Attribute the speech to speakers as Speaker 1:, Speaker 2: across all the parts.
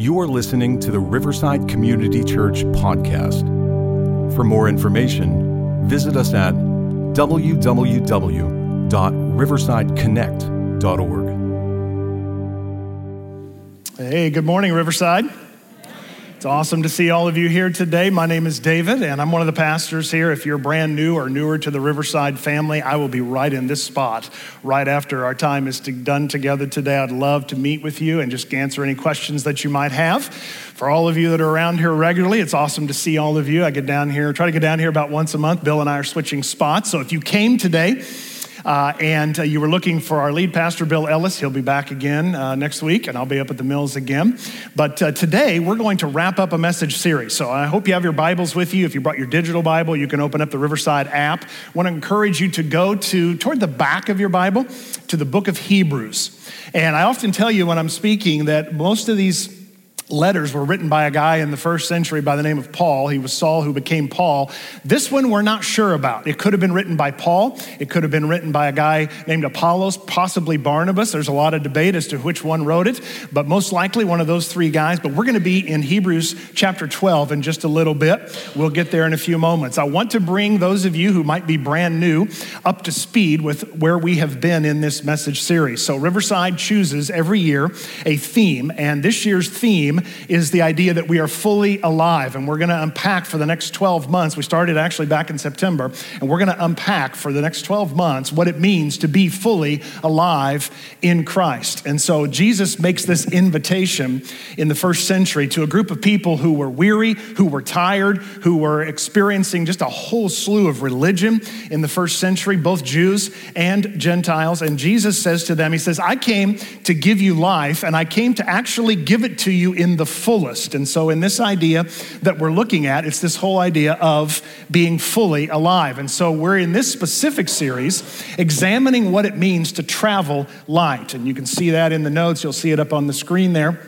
Speaker 1: You are listening to the Riverside Community Church podcast. For more information, visit us at www.riversideconnect.org.
Speaker 2: Hey, good morning, Riverside. It's awesome to see all of you here today. My name is David, and I'm one of the pastors here. If you're brand new or newer to the Riverside family, I will be right in this spot right after our time is to, done together today. I'd love to meet with you and just answer any questions that you might have. For all of you that are around here regularly, it's awesome to see all of you. I get down here, try to get down here about once a month. Bill and I are switching spots. So if you came today, uh, and uh, you were looking for our lead pastor, Bill Ellis. He'll be back again uh, next week, and I'll be up at the Mills again. But uh, today, we're going to wrap up a message series. So I hope you have your Bibles with you. If you brought your digital Bible, you can open up the Riverside app. I want to encourage you to go to, toward the back of your Bible, to the book of Hebrews. And I often tell you when I'm speaking that most of these letters were written by a guy in the first century by the name of Paul. He was Saul, who became Paul. This one we're not sure about. It could have been written by Paul, it could have been written by a guy named Apollos, possibly Barnabas. There's a lot of debate as to which one wrote it, but most likely one of those three guys. But we're going to be in Hebrews chapter 12 in just a little bit. We'll get there in a few moments. I want to bring those of you who might be brand new up to speed with where we have been in this message series. So, Riverside chooses every year a theme, and this year's theme is the idea that we are fully alive. And we're going to unpack for the next 12 months. We started actually back in September, and we're going to unpack for the next 12 months what it means to be fully alive in Christ. And so Jesus makes this invitation in the first century to a group of people who were weary, who were tired, who were experiencing just a whole slew of religion in the first century, both Jews and Gentiles. And Jesus says to them, He says, I came to give you life, and I came to actually give it to you in in the fullest. And so, in this idea that we're looking at, it's this whole idea of being fully alive. And so, we're in this specific series examining what it means to travel light. And you can see that in the notes, you'll see it up on the screen there.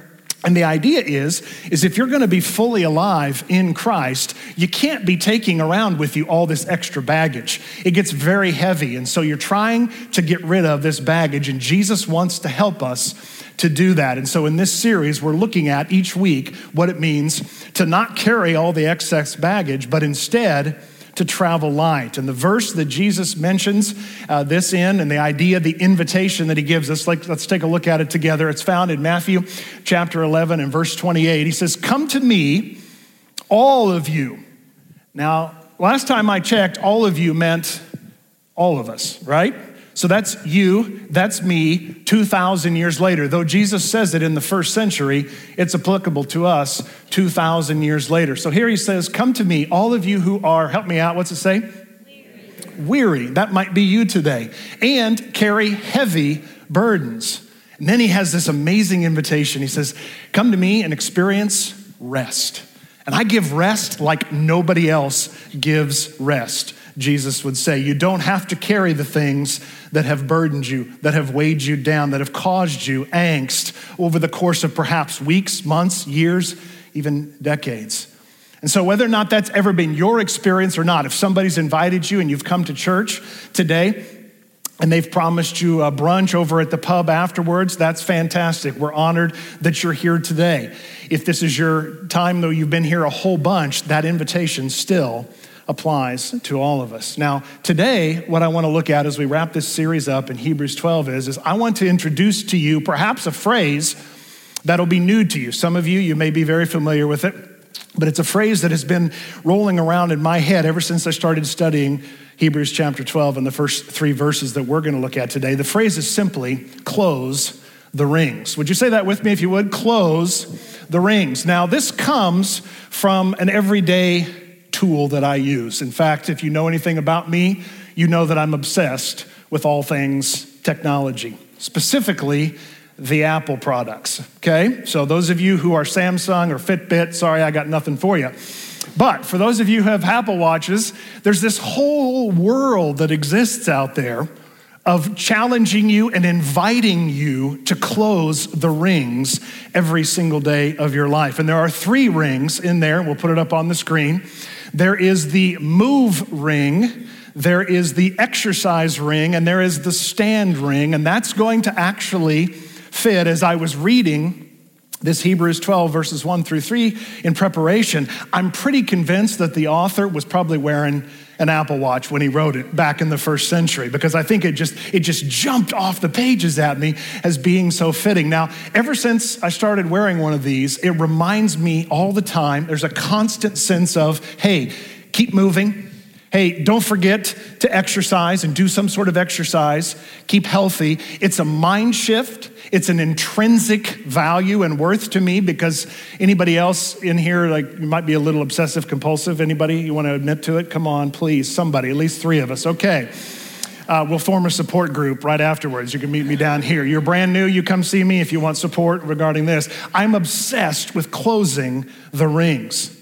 Speaker 2: And the idea is is if you're going to be fully alive in Christ, you can't be taking around with you all this extra baggage. It gets very heavy, and so you're trying to get rid of this baggage and Jesus wants to help us to do that. And so in this series, we're looking at each week what it means to not carry all the excess baggage, but instead, to travel light. And the verse that Jesus mentions uh, this in, and the idea, the invitation that he gives us, like, let's take a look at it together. It's found in Matthew chapter 11 and verse 28. He says, Come to me, all of you. Now, last time I checked, all of you meant all of us, right? So that's you, that's me, 2,000 years later. Though Jesus says it in the first century, it's applicable to us 2,000 years later. So here he says, Come to me, all of you who are, help me out, what's it say? Weary. Weary. That might be you today. And carry heavy burdens. And then he has this amazing invitation. He says, Come to me and experience rest. And I give rest like nobody else gives rest. Jesus would say. You don't have to carry the things that have burdened you, that have weighed you down, that have caused you angst over the course of perhaps weeks, months, years, even decades. And so, whether or not that's ever been your experience or not, if somebody's invited you and you've come to church today, and they've promised you a brunch over at the pub afterwards. That's fantastic. We're honored that you're here today. If this is your time, though, you've been here a whole bunch, that invitation still applies to all of us. Now, today, what I want to look at as we wrap this series up in Hebrews 12 is, is I want to introduce to you perhaps a phrase that'll be new to you. Some of you, you may be very familiar with it, but it's a phrase that has been rolling around in my head ever since I started studying Hebrews chapter 12 and the first three verses that we're going to look at today. The phrase is simply close the rings. Would you say that with me if you would? Close the rings. Now, this comes from an everyday tool that I use. In fact, if you know anything about me, you know that I'm obsessed with all things technology, specifically the Apple products. Okay? So, those of you who are Samsung or Fitbit, sorry, I got nothing for you. But for those of you who have Apple Watches, there's this whole world that exists out there of challenging you and inviting you to close the rings every single day of your life. And there are three rings in there, we'll put it up on the screen. There is the move ring, there is the exercise ring, and there is the stand ring. And that's going to actually fit as I was reading this Hebrews 12, verses 1 through 3, in preparation, I'm pretty convinced that the author was probably wearing an Apple Watch when he wrote it back in the first century because I think it just it just jumped off the pages at me as being so fitting. Now, ever since I started wearing one of these, it reminds me all the time. There's a constant sense of, "Hey, keep moving. Hey, don't forget to exercise and do some sort of exercise. Keep healthy. It's a mind shift. It's an intrinsic value and worth to me because anybody else in here, like, you might be a little obsessive compulsive. Anybody, you want to admit to it? Come on, please. Somebody, at least three of us. Okay. Uh, we'll form a support group right afterwards. You can meet me down here. You're brand new, you come see me if you want support regarding this. I'm obsessed with closing the rings.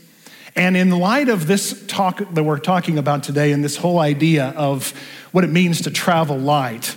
Speaker 2: And in light of this talk that we're talking about today and this whole idea of what it means to travel light,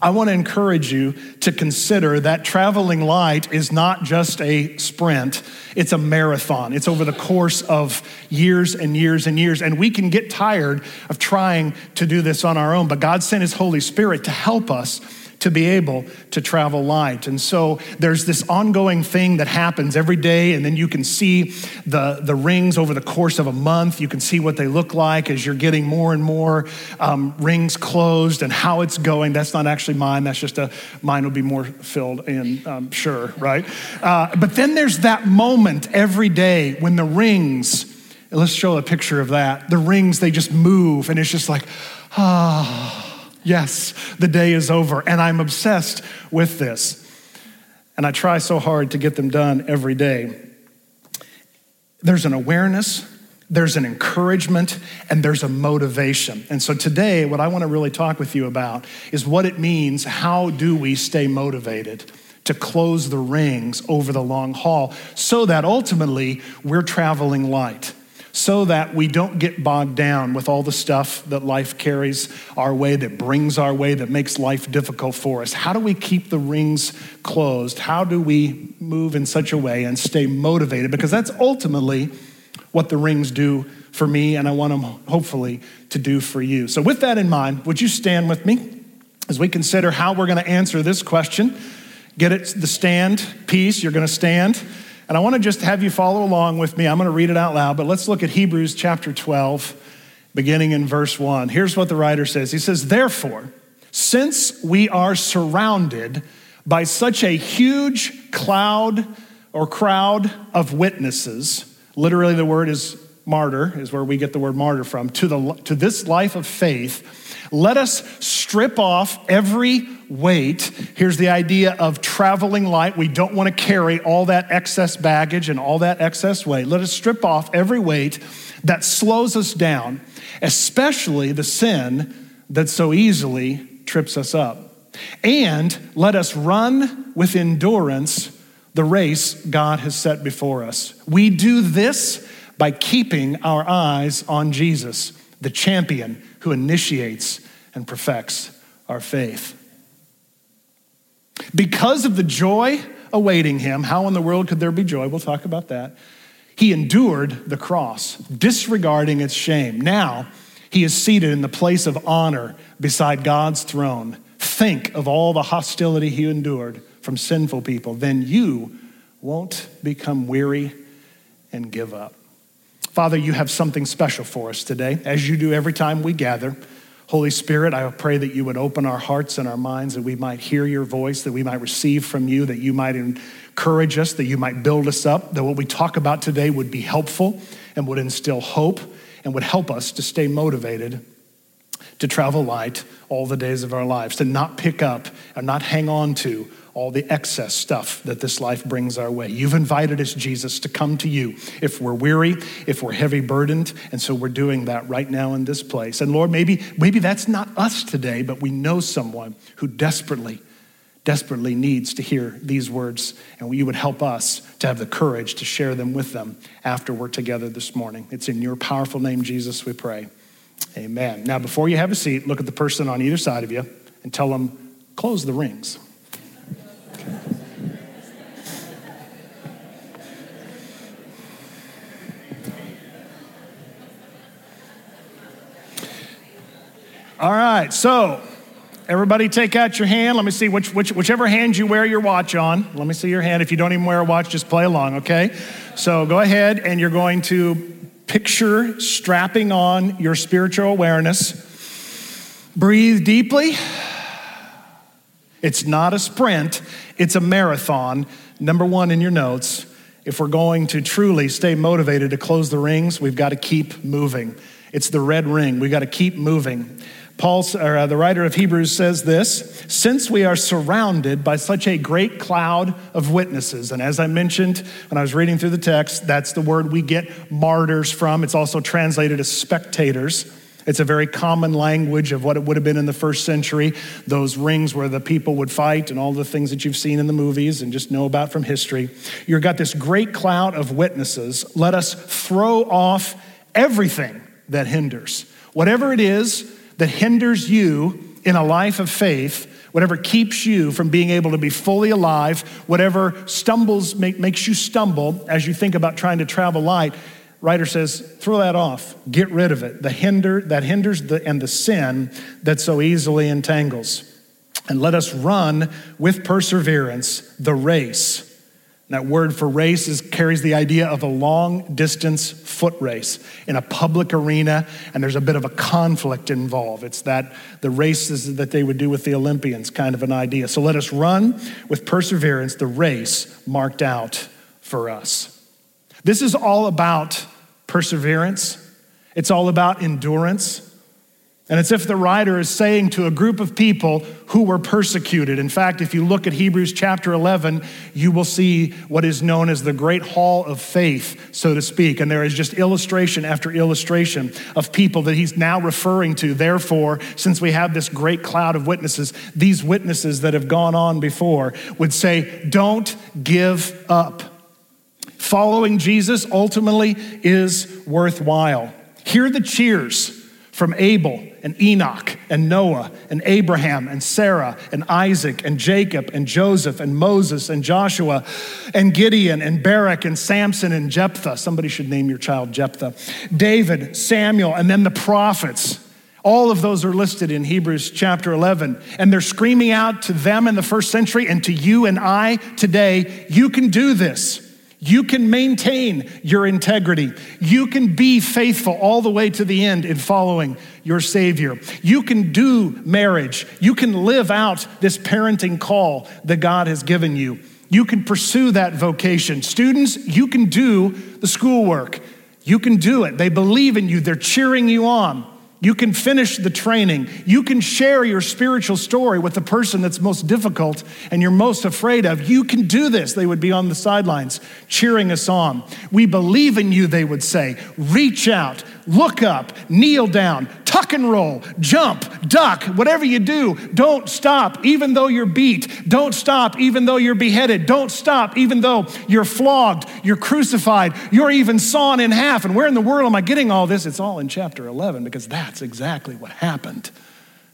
Speaker 2: I want to encourage you to consider that traveling light is not just a sprint, it's a marathon. It's over the course of years and years and years. And we can get tired of trying to do this on our own, but God sent His Holy Spirit to help us to be able to travel light. And so there's this ongoing thing that happens every day, and then you can see the, the rings over the course of a month. You can see what they look like as you're getting more and more um, rings closed and how it's going. That's not actually mine, that's just a mine will be more filled in, I'm um, sure, right? Uh, but then there's that moment every day when the rings, let's show a picture of that. The rings, they just move, and it's just like, ah. Oh Yes, the day is over. And I'm obsessed with this. And I try so hard to get them done every day. There's an awareness, there's an encouragement, and there's a motivation. And so today, what I want to really talk with you about is what it means how do we stay motivated? to close the rings over the long haul so that ultimately we're traveling light so that we don't get bogged down with all the stuff that life carries our way, that brings our way, that makes life difficult for us. How do we keep the rings closed? How do we move in such a way and stay motivated? Because that's ultimately what the rings do for me, and I want them hopefully to do for you. So, with that in mind, would you stand with me as we consider how we're going to answer this question? Get it, the stand piece, you're going to stand. And I want to just have you follow along with me. I'm going to read it out loud, but let's look at Hebrews chapter 12, beginning in verse 1. Here's what the writer says He says, Therefore, since we are surrounded by such a huge cloud or crowd of witnesses, literally the word is martyr is where we get the word martyr from, to, the, to this life of faith, let us strip off every weight. Here's the idea of traveling light. We don't want to carry all that excess baggage and all that excess weight. Let us strip off every weight that slows us down, especially the sin that so easily trips us up. And let us run with endurance the race God has set before us. We do this by keeping our eyes on Jesus, the champion who initiates and perfects our faith. Because of the joy awaiting him, how in the world could there be joy? We'll talk about that. He endured the cross, disregarding its shame. Now he is seated in the place of honor beside God's throne. Think of all the hostility he endured from sinful people. Then you won't become weary and give up. Father, you have something special for us today, as you do every time we gather. Holy Spirit, I pray that you would open our hearts and our minds, that we might hear your voice, that we might receive from you, that you might encourage us, that you might build us up, that what we talk about today would be helpful and would instill hope and would help us to stay motivated to travel light all the days of our lives, to not pick up and not hang on to all the excess stuff that this life brings our way. You've invited us, Jesus, to come to you if we're weary, if we're heavy burdened. And so we're doing that right now in this place. And Lord, maybe, maybe that's not us today, but we know someone who desperately, desperately needs to hear these words. And you would help us to have the courage to share them with them after we're together this morning. It's in your powerful name, Jesus, we pray. Amen. Now, before you have a seat, look at the person on either side of you and tell them, close the rings. All right, so everybody take out your hand. Let me see which, which, whichever hand you wear your watch on. Let me see your hand. If you don't even wear a watch, just play along, okay? So go ahead and you're going to picture strapping on your spiritual awareness. Breathe deeply. It's not a sprint, it's a marathon. Number one in your notes, if we're going to truly stay motivated to close the rings, we've got to keep moving. It's the red ring. We've got to keep moving. Paul, or, uh, the writer of Hebrews says this Since we are surrounded by such a great cloud of witnesses, and as I mentioned when I was reading through the text, that's the word we get martyrs from. It's also translated as spectators. It's a very common language of what it would have been in the first century. Those rings where the people would fight and all the things that you've seen in the movies and just know about from history. You've got this great cloud of witnesses. Let us throw off everything that hinders. Whatever it is that hinders you in a life of faith, whatever keeps you from being able to be fully alive, whatever stumbles make, makes you stumble as you think about trying to travel light, writer says, throw that off, get rid of it. The hinder that hinders the, and the sin that so easily entangles. And let us run with perseverance the race. And that word for race is, carries the idea of a long distance foot race in a public arena, and there's a bit of a conflict involved. It's that the races that they would do with the Olympians kind of an idea. So let us run with perseverance the race marked out for us. This is all about perseverance, it's all about endurance. And it's if the writer is saying to a group of people who were persecuted. In fact, if you look at Hebrews chapter 11, you will see what is known as the great hall of faith, so to speak. And there is just illustration after illustration of people that he's now referring to. Therefore, since we have this great cloud of witnesses, these witnesses that have gone on before would say, Don't give up. Following Jesus ultimately is worthwhile. Hear the cheers from Abel and Enoch and Noah and Abraham and Sarah and Isaac and Jacob and Joseph and Moses and Joshua and Gideon and Barak and Samson and Jephthah. Somebody should name your child Jephthah. David, Samuel, and then the prophets. All of those are listed in Hebrews chapter 11. And they're screaming out to them in the first century and to you and I today you can do this. You can maintain your integrity. You can be faithful all the way to the end in following your Savior. You can do marriage. You can live out this parenting call that God has given you. You can pursue that vocation. Students, you can do the schoolwork. You can do it. They believe in you, they're cheering you on. You can finish the training. You can share your spiritual story with the person that's most difficult and you're most afraid of. You can do this. They would be on the sidelines cheering us on. We believe in you, they would say. Reach out, look up, kneel down, tuck and roll, jump, duck, whatever you do. Don't stop even though you're beat. Don't stop even though you're beheaded. Don't stop even though you're flogged, you're crucified, you're even sawn in half. And where in the world am I getting all this? It's all in chapter 11 because that that's exactly what happened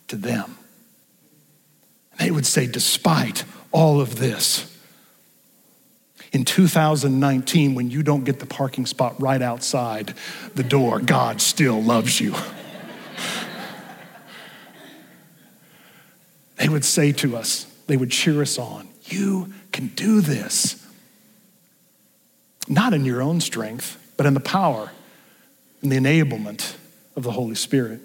Speaker 2: to them. They would say, despite all of this, in 2019, when you don't get the parking spot right outside the door, God still loves you. they would say to us, they would cheer us on, You can do this. Not in your own strength, but in the power and the enablement of the Holy Spirit.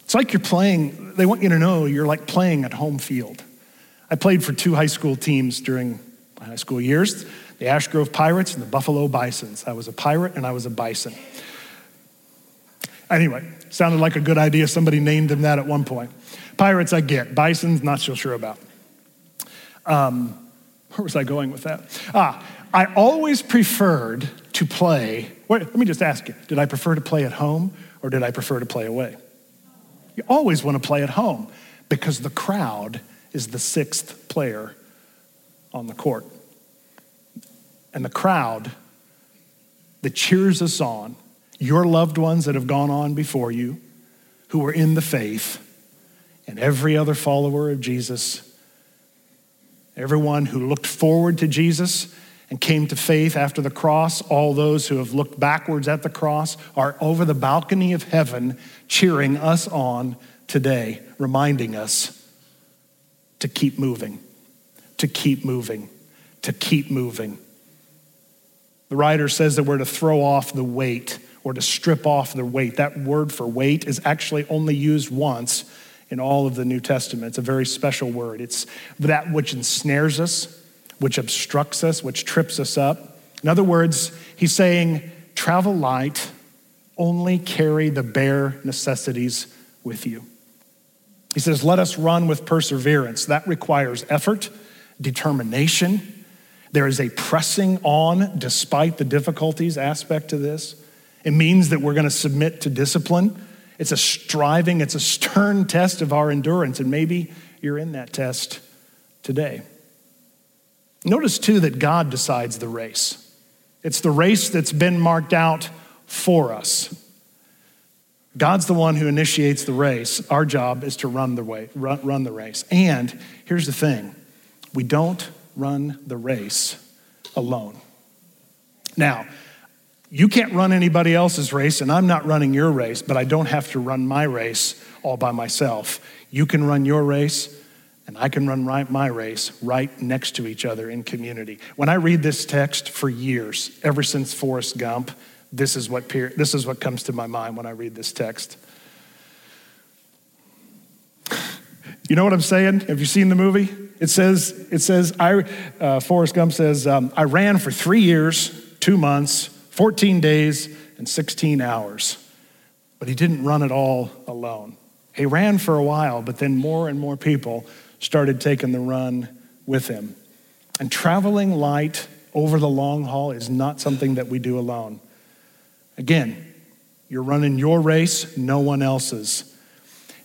Speaker 2: It's like you're playing, they want you to know you're like playing at home field. I played for two high school teams during my high school years the Ashgrove Pirates and the Buffalo Bisons. I was a pirate and I was a bison. Anyway, sounded like a good idea. Somebody named them that at one point. Pirates, I get. Bisons, not so sure about. Um, where was I going with that? Ah, I always preferred to play where, let me just ask you did I prefer to play at home or did I prefer to play away? You always want to play at home because the crowd is the sixth player on the court. And the crowd that cheers us on, your loved ones that have gone on before you, who are in the faith, and every other follower of Jesus, everyone who looked forward to Jesus and came to faith after the cross, all those who have looked backwards at the cross are over the balcony of heaven cheering us on today, reminding us to keep moving, to keep moving, to keep moving. The writer says that we're to throw off the weight or to strip off the weight. That word for weight is actually only used once in all of the New Testament. It's a very special word. It's that which ensnares us, which obstructs us, which trips us up. In other words, he's saying, travel light, only carry the bare necessities with you. He says, let us run with perseverance. That requires effort, determination. There is a pressing on despite the difficulties aspect to this. It means that we're going to submit to discipline. It's a striving, it's a stern test of our endurance, and maybe you're in that test today. Notice too that God decides the race. It's the race that's been marked out for us. God's the one who initiates the race. Our job is to run the, way, run, run the race. And here's the thing we don't run the race alone. Now, you can't run anybody else's race, and I'm not running your race, but I don't have to run my race all by myself. You can run your race, and I can run right my race right next to each other in community. When I read this text for years, ever since Forrest Gump, this is what, peer, this is what comes to my mind when I read this text. You know what I'm saying? Have you seen the movie? It says, it says I, uh, Forrest Gump says, um, I ran for three years, two months, 14 days, and 16 hours. But he didn't run it all alone. He ran for a while, but then more and more people started taking the run with him. And traveling light over the long haul is not something that we do alone. Again, you're running your race, no one else's.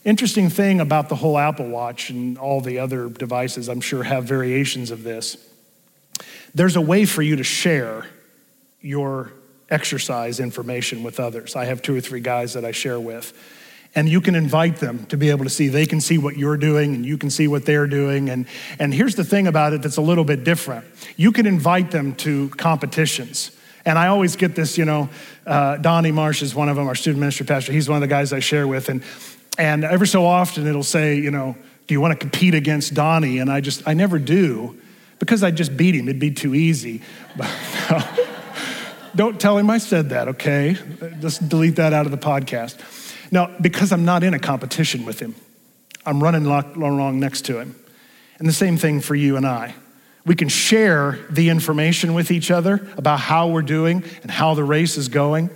Speaker 2: Interesting thing about the whole Apple Watch and all the other devices, I'm sure, have variations of this. There's a way for you to share your exercise information with others. I have two or three guys that I share with and you can invite them to be able to see. They can see what you're doing and you can see what they're doing. And, and here's the thing about it that's a little bit different you can invite them to competitions. And I always get this, you know, uh, Donnie Marsh is one of them, our student ministry pastor. He's one of the guys I share with. And, and ever so often it'll say, you know, do you want to compete against Donnie? And I just, I never do because I just beat him. It'd be too easy. Don't tell him I said that, okay? Just delete that out of the podcast. Now, because I'm not in a competition with him, I'm running along next to him. And the same thing for you and I. We can share the information with each other about how we're doing and how the race is going,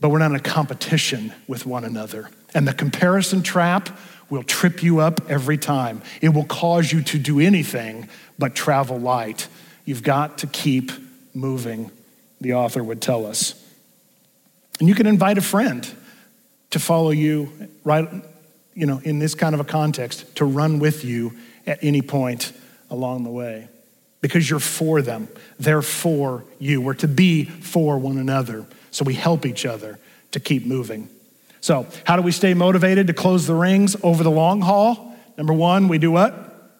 Speaker 2: but we're not in a competition with one another. And the comparison trap will trip you up every time. It will cause you to do anything but travel light. You've got to keep moving, the author would tell us. And you can invite a friend to follow you right you know in this kind of a context to run with you at any point along the way because you're for them they're for you we're to be for one another so we help each other to keep moving so how do we stay motivated to close the rings over the long haul number one we do what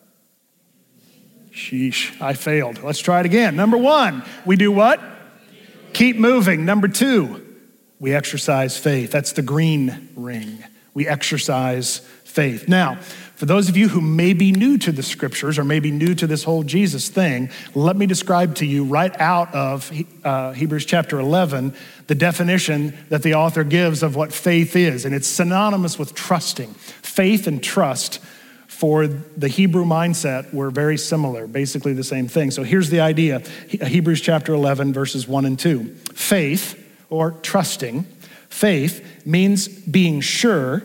Speaker 2: sheesh i failed let's try it again number one we do what keep moving number two we exercise faith. That's the green ring. We exercise faith. Now, for those of you who may be new to the scriptures or may be new to this whole Jesus thing, let me describe to you right out of uh, Hebrews chapter 11 the definition that the author gives of what faith is. And it's synonymous with trusting. Faith and trust for the Hebrew mindset were very similar, basically the same thing. So here's the idea Hebrews chapter 11, verses 1 and 2. Faith, or trusting. Faith means being sure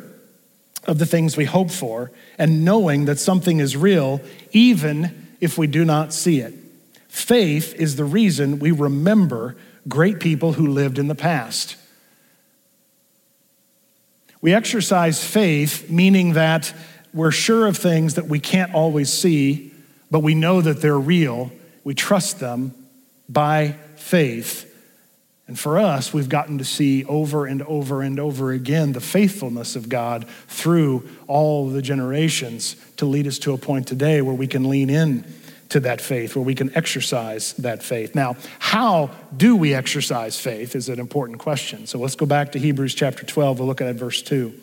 Speaker 2: of the things we hope for and knowing that something is real even if we do not see it. Faith is the reason we remember great people who lived in the past. We exercise faith, meaning that we're sure of things that we can't always see, but we know that they're real. We trust them by faith. And for us, we've gotten to see over and over and over again the faithfulness of God through all the generations to lead us to a point today where we can lean in to that faith, where we can exercise that faith. Now, how do we exercise faith is an important question. So let's go back to Hebrews chapter 12. We'll look at verse 2.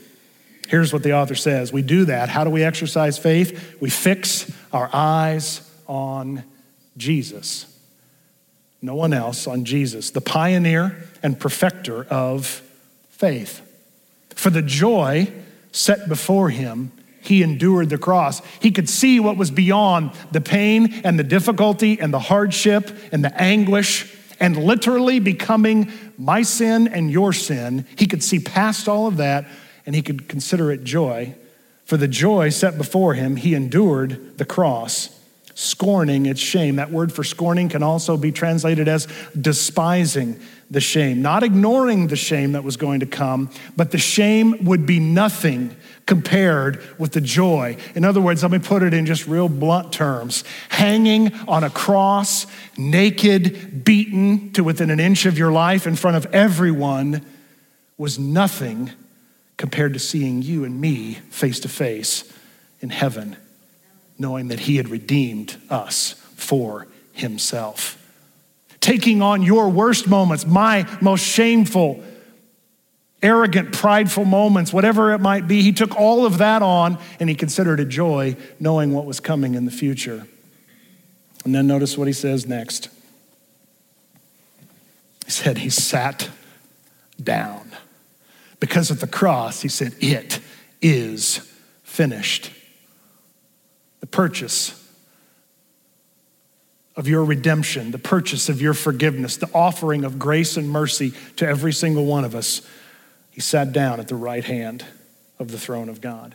Speaker 2: Here's what the author says We do that. How do we exercise faith? We fix our eyes on Jesus no one else, on Jesus, the pioneer and perfecter of faith. For the joy set before him, he endured the cross. He could see what was beyond the pain and the difficulty and the hardship and the anguish and literally becoming my sin and your sin. He could see past all of that and he could consider it joy. For the joy set before him, he endured the cross scorning its shame. That word for scorning can also be translated as despising the shame, not ignoring the shame that was going to come, but the shame would be nothing compared with the joy. In other words, let me put it in just real blunt terms hanging on a cross, naked, beaten to within an inch of your life in front of everyone was nothing compared to seeing you and me face to face in heaven knowing that he had redeemed us for himself. Taking on your worst moments, my most shameful, arrogant, prideful moments, whatever it might be, he took all of that on and he considered it joy, knowing what was coming in the future. And then notice what he says next. He said, He sat down. Because of the cross, he said, It is finished the purchase of your redemption, the purchase of your forgiveness, the offering of grace and mercy to every single one of us, he sat down at the right hand of the throne of God.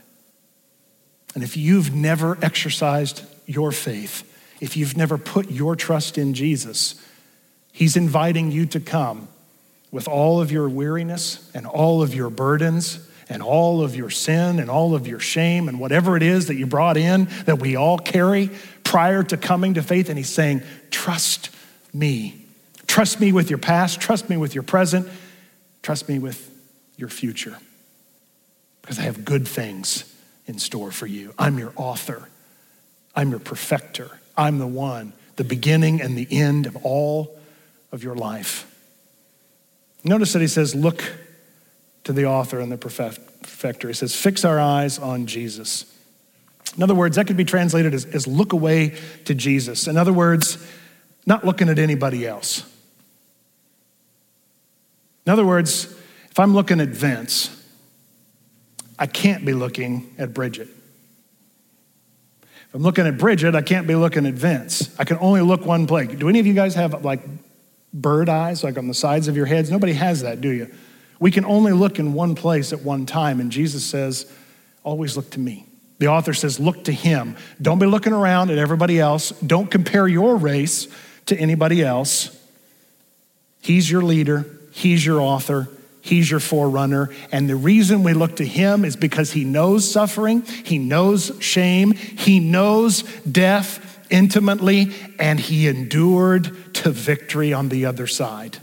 Speaker 2: And if you've never exercised your faith, if you've never put your trust in Jesus, he's inviting you to come with all of your weariness and all of your burdens and all of your sin and all of your shame and whatever it is that you brought in that we all carry prior to coming to faith. And he's saying, Trust me. Trust me with your past. Trust me with your present. Trust me with your future. Because I have good things in store for you. I'm your author, I'm your perfecter, I'm the one, the beginning and the end of all of your life. Notice that he says, Look to the author and the perfecter. He says, Fix our eyes on Jesus. In other words, that could be translated as, as look away to Jesus. In other words, not looking at anybody else. In other words, if I'm looking at Vince, I can't be looking at Bridget. If I'm looking at Bridget, I can't be looking at Vince. I can only look one place. Do any of you guys have like bird eyes, like on the sides of your heads? Nobody has that, do you? We can only look in one place at one time. And Jesus says, always look to me. The author says, look to him. Don't be looking around at everybody else. Don't compare your race to anybody else. He's your leader, he's your author, he's your forerunner. And the reason we look to him is because he knows suffering, he knows shame, he knows death intimately, and he endured to victory on the other side.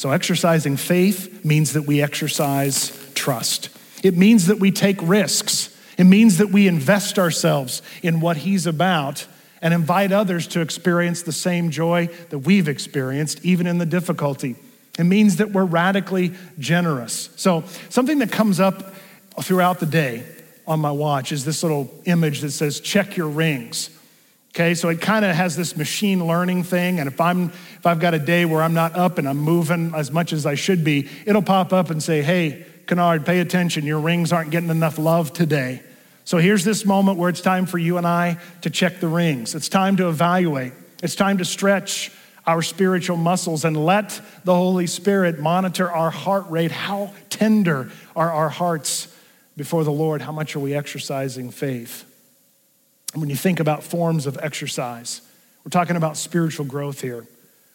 Speaker 2: So, exercising faith means that we exercise trust. It means that we take risks. It means that we invest ourselves in what He's about and invite others to experience the same joy that we've experienced, even in the difficulty. It means that we're radically generous. So, something that comes up throughout the day on my watch is this little image that says, check your rings Okay, so it kind of has this machine learning thing, and if I'm if I've got a day where I'm not up and I'm moving as much as I should be, it'll pop up and say, "Hey, Kennard, pay attention. Your rings aren't getting enough love today." So here's this moment where it's time for you and I to check the rings. It's time to evaluate. It's time to stretch our spiritual muscles and let the Holy Spirit monitor our heart rate. How tender are our hearts before the Lord? How much are we exercising faith? when you think about forms of exercise, we're talking about spiritual growth here.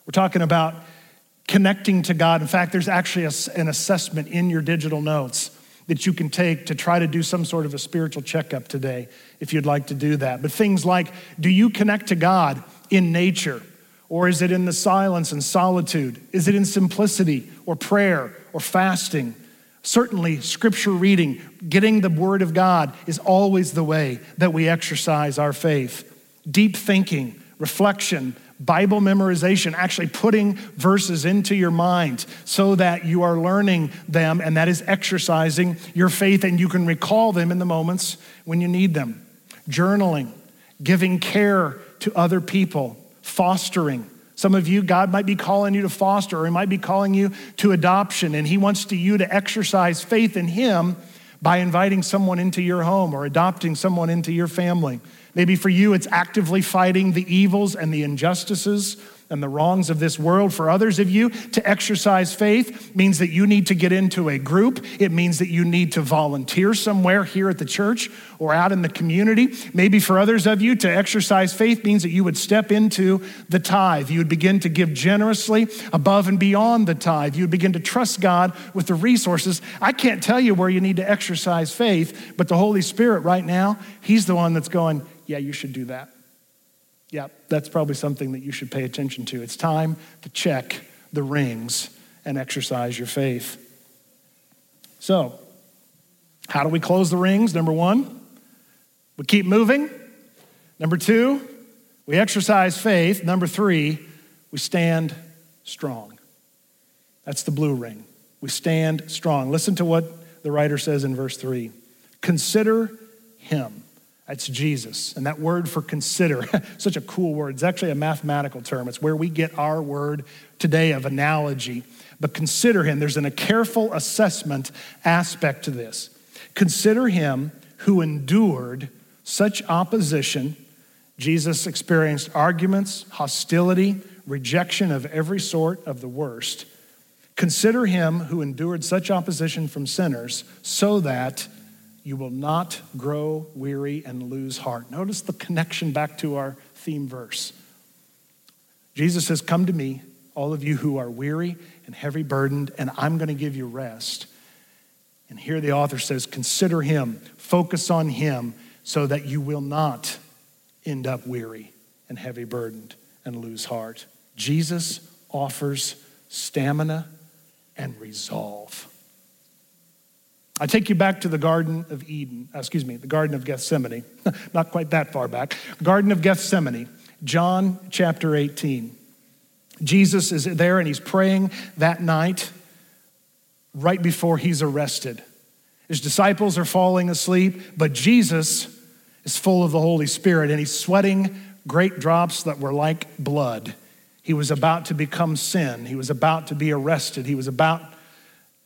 Speaker 2: We're talking about connecting to God. In fact, there's actually a, an assessment in your digital notes that you can take to try to do some sort of a spiritual checkup today if you'd like to do that. But things like do you connect to God in nature? Or is it in the silence and solitude? Is it in simplicity or prayer or fasting? Certainly, scripture reading, getting the word of God is always the way that we exercise our faith. Deep thinking, reflection, Bible memorization, actually putting verses into your mind so that you are learning them, and that is exercising your faith, and you can recall them in the moments when you need them. Journaling, giving care to other people, fostering, some of you, God might be calling you to foster, or He might be calling you to adoption, and He wants to, you to exercise faith in Him by inviting someone into your home or adopting someone into your family. Maybe for you, it's actively fighting the evils and the injustices and the wrongs of this world. For others of you, to exercise faith means that you need to get into a group. It means that you need to volunteer somewhere here at the church or out in the community. Maybe for others of you, to exercise faith means that you would step into the tithe. You would begin to give generously above and beyond the tithe. You would begin to trust God with the resources. I can't tell you where you need to exercise faith, but the Holy Spirit right now, He's the one that's going, yeah, you should do that yeah, that's probably something that you should pay attention to. It's time to check the rings and exercise your faith. So, how do we close the rings? Number one, we keep moving. Number two, we exercise faith. Number three, we stand strong. That's the blue ring. We stand strong. Listen to what the writer says in verse three Consider him that's Jesus. And that word for consider, such a cool word. It's actually a mathematical term. It's where we get our word today of analogy. But consider him. There's an, a careful assessment aspect to this. Consider him who endured such opposition. Jesus experienced arguments, hostility, rejection of every sort of the worst. Consider him who endured such opposition from sinners so that you will not grow weary and lose heart. Notice the connection back to our theme verse. Jesus says, Come to me, all of you who are weary and heavy burdened, and I'm going to give you rest. And here the author says, Consider him, focus on him, so that you will not end up weary and heavy burdened and lose heart. Jesus offers stamina and resolve. I take you back to the Garden of Eden, uh, excuse me, the Garden of Gethsemane. Not quite that far back. Garden of Gethsemane, John chapter 18. Jesus is there and he's praying that night right before he's arrested. His disciples are falling asleep, but Jesus is full of the Holy Spirit and he's sweating great drops that were like blood. He was about to become sin. He was about to be arrested. He was about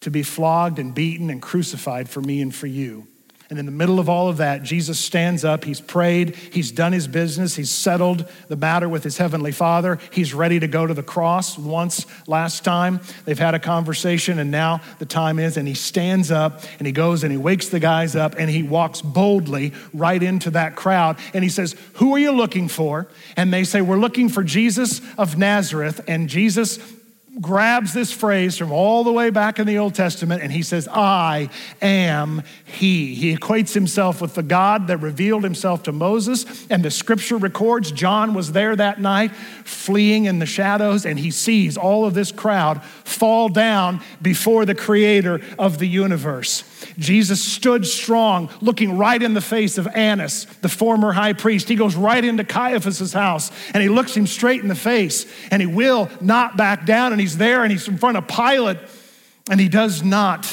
Speaker 2: to be flogged and beaten and crucified for me and for you. And in the middle of all of that, Jesus stands up. He's prayed. He's done his business. He's settled the matter with his heavenly father. He's ready to go to the cross once, last time. They've had a conversation, and now the time is. And he stands up and he goes and he wakes the guys up and he walks boldly right into that crowd. And he says, Who are you looking for? And they say, We're looking for Jesus of Nazareth. And Jesus grabs this phrase from all the way back in the Old Testament and he says, I am He. He equates himself with the God that revealed himself to Moses. And the scripture records John was there that night, fleeing in the shadows, and he sees all of this crowd fall down before the creator of the universe. Jesus stood strong, looking right in the face of Annas, the former high priest. He goes right into Caiaphas's house and he looks him straight in the face and he will not back down. And he's there and he's in front of Pilate and he does not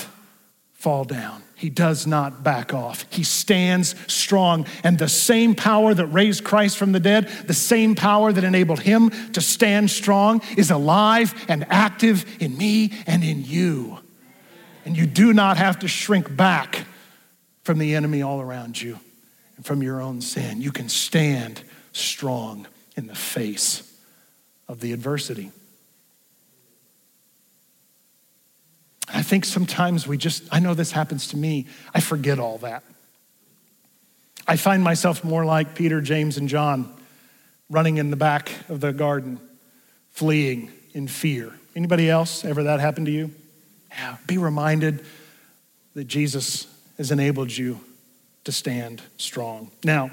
Speaker 2: fall down. He does not back off. He stands strong. And the same power that raised Christ from the dead, the same power that enabled him to stand strong, is alive and active in me and in you and you do not have to shrink back from the enemy all around you and from your own sin. You can stand strong in the face of the adversity. I think sometimes we just, I know this happens to me, I forget all that. I find myself more like Peter, James, and John running in the back of the garden, fleeing in fear. Anybody else ever that happened to you? Yeah, be reminded that Jesus has enabled you to stand strong. Now,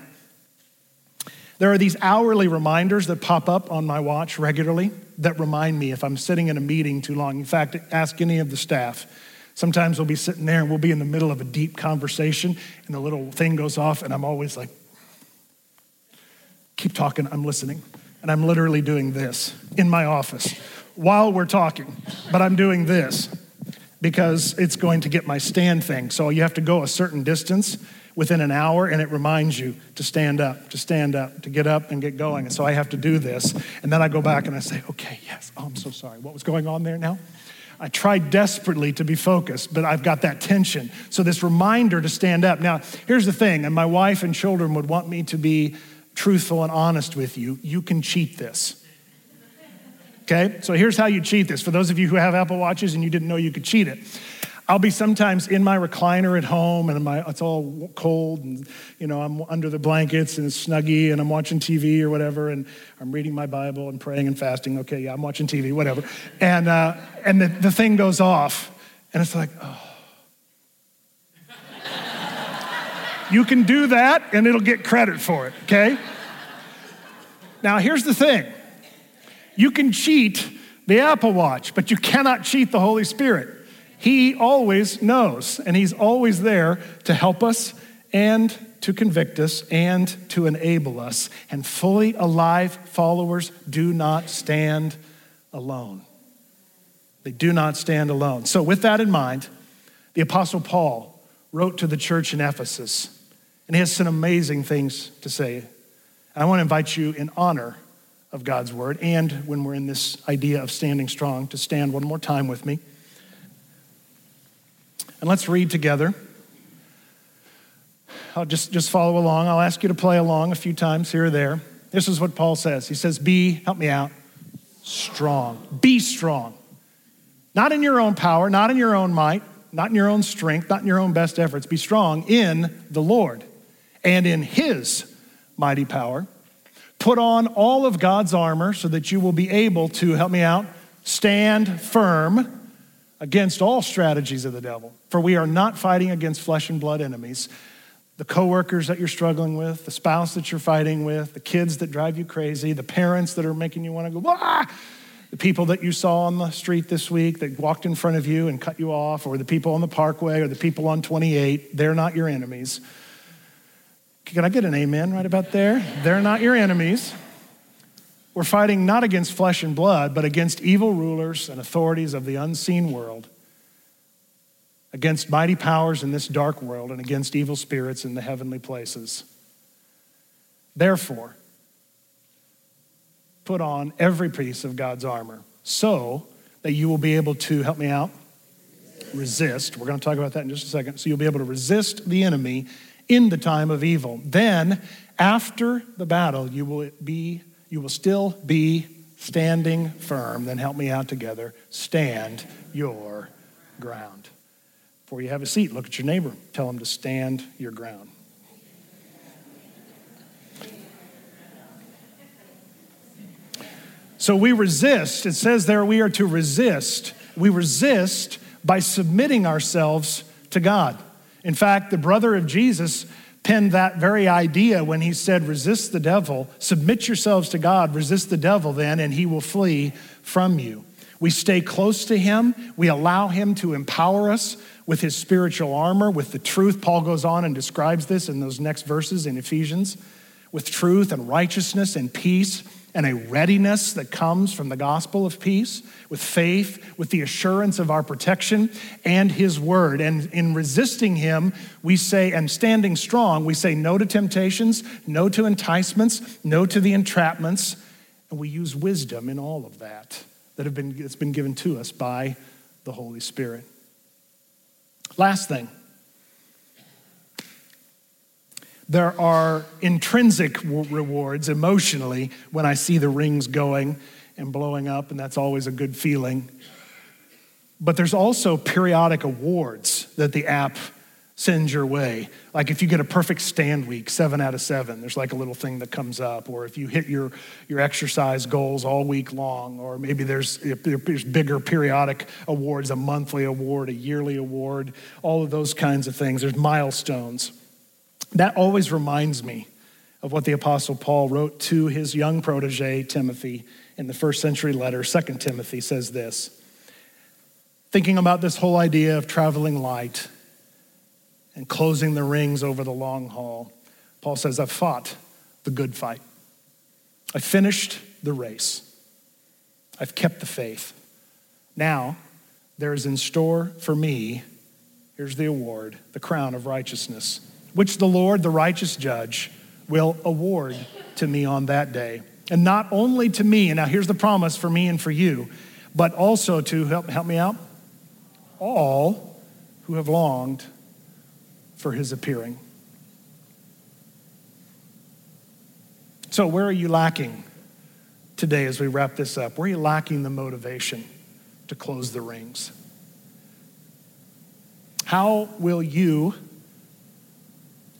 Speaker 2: there are these hourly reminders that pop up on my watch regularly that remind me if I'm sitting in a meeting too long. In fact, ask any of the staff. Sometimes we'll be sitting there and we'll be in the middle of a deep conversation and the little thing goes off, and I'm always like, keep talking, I'm listening. And I'm literally doing this in my office while we're talking, but I'm doing this because it's going to get my stand thing. So you have to go a certain distance within an hour and it reminds you to stand up, to stand up, to get up and get going. And so I have to do this. And then I go back and I say, okay, yes, oh, I'm so sorry. What was going on there now? I try desperately to be focused, but I've got that tension. So this reminder to stand up. Now, here's the thing, and my wife and children would want me to be truthful and honest with you. You can cheat this okay? So here's how you cheat this. For those of you who have Apple Watches and you didn't know you could cheat it, I'll be sometimes in my recliner at home and my, it's all cold and, you know, I'm under the blankets and it's snuggy and I'm watching TV or whatever and I'm reading my Bible and praying and fasting. Okay, yeah, I'm watching TV, whatever. And, uh, and the, the thing goes off and it's like, oh. you can do that and it'll get credit for it, okay? Now, here's the thing you can cheat the Apple Watch, but you cannot cheat the Holy Spirit. He always knows, and He's always there to help us and to convict us and to enable us. And fully alive followers do not stand alone. They do not stand alone. So, with that in mind, the Apostle Paul wrote to the church in Ephesus, and he has some amazing things to say. I want to invite you in honor of God's word, and when we're in this idea of standing strong, to stand one more time with me. And let's read together. I'll just, just follow along. I'll ask you to play along a few times here or there. This is what Paul says. He says, Be, help me out, strong. Be strong. Not in your own power, not in your own might, not in your own strength, not in your own best efforts. Be strong in the Lord and in his mighty power. Put on all of God's armor so that you will be able to, help me out, stand firm against all strategies of the devil. For we are not fighting against flesh and blood enemies. The coworkers that you're struggling with, the spouse that you're fighting with, the kids that drive you crazy, the parents that are making you want to go, ah! the people that you saw on the street this week that walked in front of you and cut you off, or the people on the parkway, or the people on 28, they're not your enemies. Can I get an amen right about there? They're not your enemies. We're fighting not against flesh and blood, but against evil rulers and authorities of the unseen world, against mighty powers in this dark world, and against evil spirits in the heavenly places. Therefore, put on every piece of God's armor so that you will be able to help me out resist. We're going to talk about that in just a second. So you'll be able to resist the enemy in the time of evil. Then, after the battle, you will be, you will still be standing firm. Then help me out together. Stand your ground. Before you have a seat, look at your neighbor. Tell him to stand your ground. So we resist. It says there we are to resist. We resist by submitting ourselves to God. In fact, the brother of Jesus penned that very idea when he said, Resist the devil, submit yourselves to God, resist the devil then, and he will flee from you. We stay close to him, we allow him to empower us with his spiritual armor, with the truth. Paul goes on and describes this in those next verses in Ephesians with truth and righteousness and peace and a readiness that comes from the gospel of peace, with faith, with the assurance of our protection and his word. And in resisting him, we say, and standing strong, we say no to temptations, no to enticements, no to the entrapments. And we use wisdom in all of that, that have been, that's been given to us by the Holy Spirit. Last thing. There are intrinsic rewards emotionally when I see the rings going and blowing up, and that's always a good feeling. But there's also periodic awards that the app sends your way. Like if you get a perfect stand week, seven out of seven, there's like a little thing that comes up. Or if you hit your, your exercise goals all week long, or maybe there's, there's bigger periodic awards, a monthly award, a yearly award, all of those kinds of things. There's milestones. That always reminds me of what the apostle Paul wrote to his young protege Timothy in the first century letter, Second Timothy says this. Thinking about this whole idea of traveling light and closing the rings over the long haul, Paul says, I've fought the good fight. I finished the race. I've kept the faith. Now there is in store for me, here's the award, the crown of righteousness which the Lord, the righteous judge, will award to me on that day. And not only to me, and now here's the promise for me and for you, but also to help, help me out, all who have longed for his appearing. So, where are you lacking today as we wrap this up? Where are you lacking the motivation to close the rings? How will you?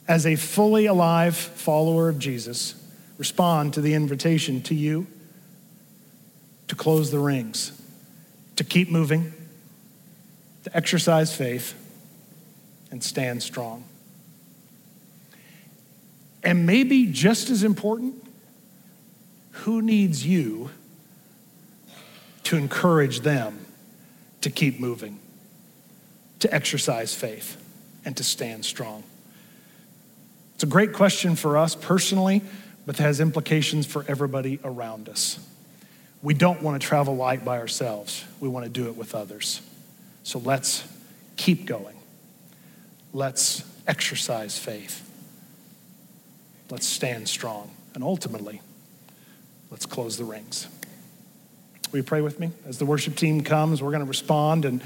Speaker 2: as a fully alive follower of Jesus, respond to the invitation to you to close the rings, to keep moving, to exercise faith, and stand strong. And maybe just as important, who needs you to encourage them to keep moving, to exercise faith, and to stand strong? It's a great question for us personally, but has implications for everybody around us. We don't want to travel light by ourselves, we want to do it with others. So let's keep going. Let's exercise faith. Let's stand strong. And ultimately, let's close the rings. Will you pray with me? As the worship team comes, we're going to respond and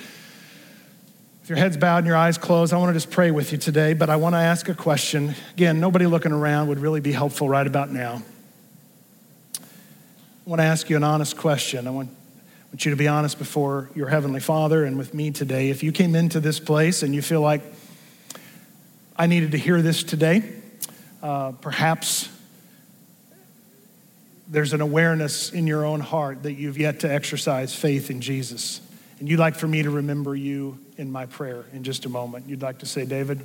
Speaker 2: with your heads bowed and your eyes closed, I want to just pray with you today, but I want to ask a question. Again, nobody looking around would really be helpful right about now. I want to ask you an honest question. I want, I want you to be honest before your Heavenly Father and with me today. If you came into this place and you feel like I needed to hear this today, uh, perhaps there's an awareness in your own heart that you've yet to exercise faith in Jesus. And you'd like for me to remember you in my prayer in just a moment. You'd like to say, David,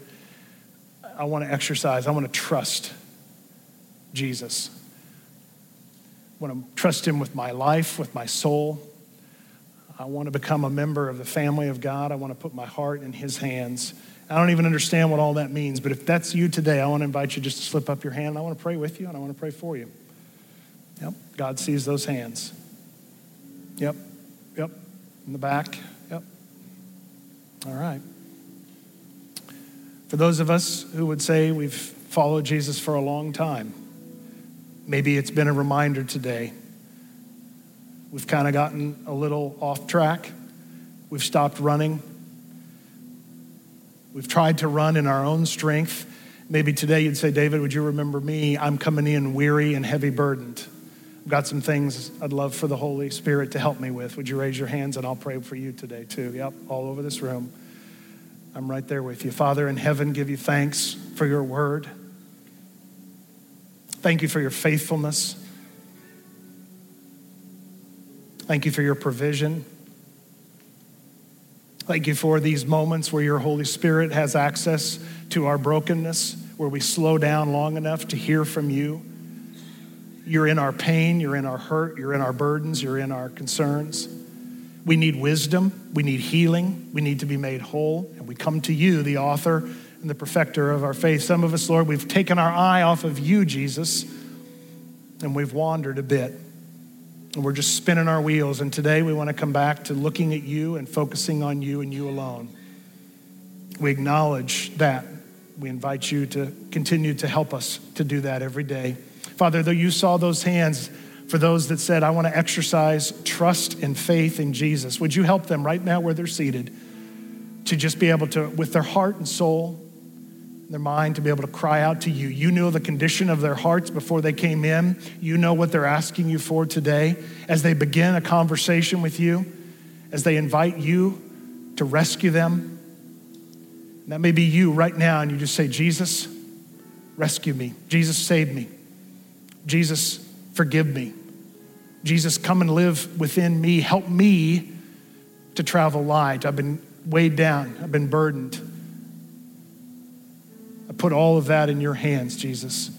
Speaker 2: I want to exercise, I want to trust Jesus. I want to trust him with my life, with my soul. I want to become a member of the family of God. I want to put my heart in his hands. I don't even understand what all that means, but if that's you today, I want to invite you just to slip up your hand. I want to pray with you and I want to pray for you. Yep, God sees those hands. Yep, yep, in the back. Yep. All right. For those of us who would say we've followed Jesus for a long time, maybe it's been a reminder today. We've kind of gotten a little off track. We've stopped running. We've tried to run in our own strength. Maybe today you'd say, David, would you remember me? I'm coming in weary and heavy burdened. I've got some things I'd love for the Holy Spirit to help me with. Would you raise your hands and I'll pray for you today, too? Yep, all over this room. I'm right there with you. Father in heaven, give you thanks for your word. Thank you for your faithfulness. Thank you for your provision. Thank you for these moments where your Holy Spirit has access to our brokenness, where we slow down long enough to hear from you you're in our pain, you're in our hurt, you're in our burdens, you're in our concerns. We need wisdom, we need healing, we need to be made whole, and we come to you, the author and the perfecter of our faith. Some of us, Lord, we've taken our eye off of you, Jesus, and we've wandered a bit. And we're just spinning our wheels. And today we want to come back to looking at you and focusing on you and you alone. We acknowledge that. We invite you to continue to help us to do that every day. Father, though you saw those hands for those that said, I want to exercise trust and faith in Jesus, would you help them right now where they're seated to just be able to, with their heart and soul, their mind to be able to cry out to you. You know the condition of their hearts before they came in. You know what they're asking you for today. As they begin a conversation with you, as they invite you to rescue them, and that may be you right now, and you just say, Jesus, rescue me. Jesus, save me. Jesus, forgive me. Jesus, come and live within me. Help me to travel light. I've been weighed down, I've been burdened. I put all of that in your hands, Jesus.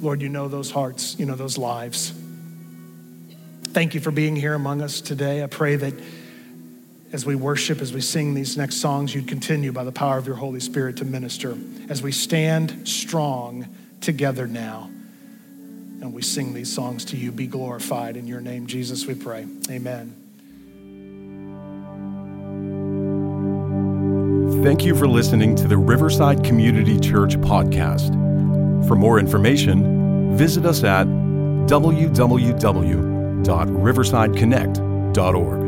Speaker 2: Lord, you know those hearts, you know those lives. Thank you for being here among us today. I pray that as we worship, as we sing these next songs, you'd continue by the power of your Holy Spirit to minister as we stand strong together now and we sing these songs to you. Be glorified in your name, Jesus, we pray. Amen.
Speaker 3: Thank you for listening to the Riverside Community Church podcast. For more information, visit us at www.riversideconnect.org.